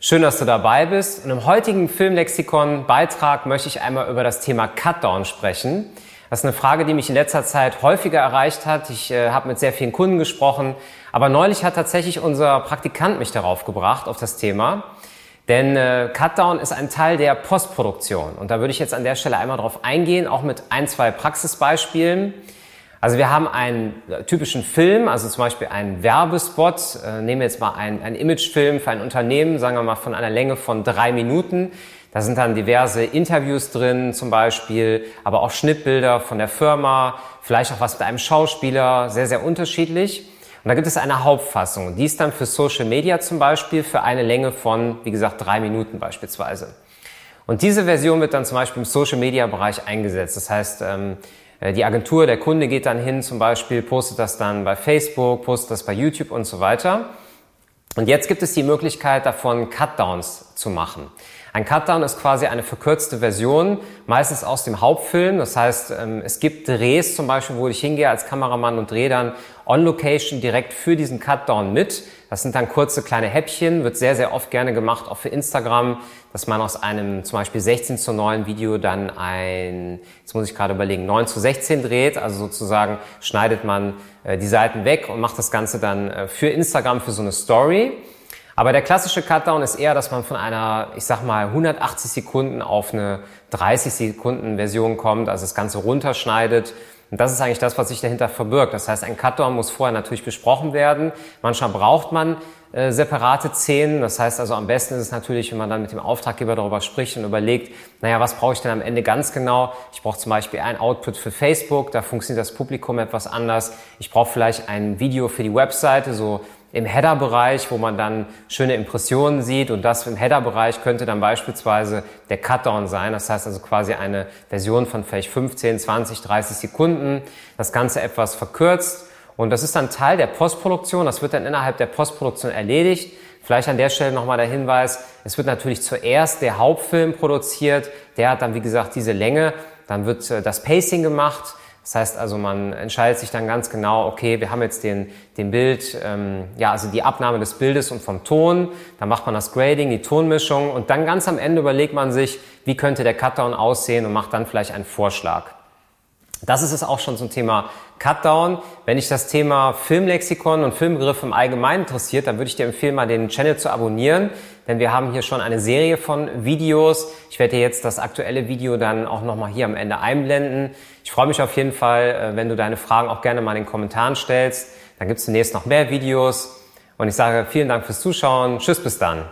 Schön, dass du dabei bist. Und im heutigen Filmlexikon-Beitrag möchte ich einmal über das Thema Cutdown sprechen. Das ist eine Frage, die mich in letzter Zeit häufiger erreicht hat. Ich äh, habe mit sehr vielen Kunden gesprochen, aber neulich hat tatsächlich unser Praktikant mich darauf gebracht, auf das Thema. Denn äh, Cutdown ist ein Teil der Postproduktion. Und da würde ich jetzt an der Stelle einmal drauf eingehen, auch mit ein, zwei Praxisbeispielen. Also wir haben einen typischen Film, also zum Beispiel einen Werbespot. Äh, nehmen wir jetzt mal einen, einen Imagefilm für ein Unternehmen, sagen wir mal von einer Länge von drei Minuten. Da sind dann diverse Interviews drin zum Beispiel, aber auch Schnittbilder von der Firma, vielleicht auch was mit einem Schauspieler, sehr, sehr unterschiedlich. Und da gibt es eine Hauptfassung. Die ist dann für Social Media zum Beispiel für eine Länge von, wie gesagt, drei Minuten beispielsweise. Und diese Version wird dann zum Beispiel im Social Media Bereich eingesetzt. Das heißt, ähm, äh, die Agentur, der Kunde geht dann hin zum Beispiel, postet das dann bei Facebook, postet das bei YouTube und so weiter. Und jetzt gibt es die Möglichkeit davon, Cutdowns zu machen. Ein Cutdown ist quasi eine verkürzte Version, meistens aus dem Hauptfilm. Das heißt, ähm, es gibt Drehs zum Beispiel, wo ich hingehe als Kameramann und drehe dann on Location direkt für diesen Cutdown mit. Das sind dann kurze kleine Häppchen, wird sehr, sehr oft gerne gemacht, auch für Instagram, dass man aus einem zum Beispiel 16 zu 9 Video dann ein, jetzt muss ich gerade überlegen, 9 zu 16 dreht. Also sozusagen schneidet man äh, die Seiten weg und macht das Ganze dann äh, für Instagram für so eine Story. Aber der klassische Cutdown ist eher, dass man von einer, ich sag mal, 180 Sekunden auf eine 30 Sekunden Version kommt, also das Ganze runterschneidet. Und das ist eigentlich das, was sich dahinter verbirgt. Das heißt, ein Cutdown muss vorher natürlich besprochen werden. Manchmal braucht man äh, separate Szenen. Das heißt also, am besten ist es natürlich, wenn man dann mit dem Auftraggeber darüber spricht und überlegt, naja, was brauche ich denn am Ende ganz genau? Ich brauche zum Beispiel ein Output für Facebook, da funktioniert das Publikum etwas anders. Ich brauche vielleicht ein Video für die Webseite, so im Header-Bereich, wo man dann schöne Impressionen sieht und das im Header-Bereich könnte dann beispielsweise der Cutdown sein. Das heißt also quasi eine Version von vielleicht 15, 20, 30 Sekunden. Das Ganze etwas verkürzt und das ist dann Teil der Postproduktion. Das wird dann innerhalb der Postproduktion erledigt. Vielleicht an der Stelle nochmal der Hinweis, es wird natürlich zuerst der Hauptfilm produziert. Der hat dann, wie gesagt, diese Länge. Dann wird äh, das Pacing gemacht. Das heißt also, man entscheidet sich dann ganz genau, okay, wir haben jetzt den, den Bild, ähm, ja, also die Abnahme des Bildes und vom Ton, dann macht man das Grading, die Tonmischung und dann ganz am Ende überlegt man sich, wie könnte der Cutdown aussehen und macht dann vielleicht einen Vorschlag. Das ist es auch schon zum Thema Cutdown. Wenn dich das Thema Filmlexikon und Filmbegriff im Allgemeinen interessiert, dann würde ich dir empfehlen, mal den Channel zu abonnieren, denn wir haben hier schon eine Serie von Videos. Ich werde dir jetzt das aktuelle Video dann auch nochmal hier am Ende einblenden. Ich freue mich auf jeden Fall, äh, wenn du deine Fragen auch gerne mal in den Kommentaren stellst. Dann gibt es demnächst noch mehr Videos. Und ich sage vielen Dank fürs Zuschauen. Tschüss, bis dann.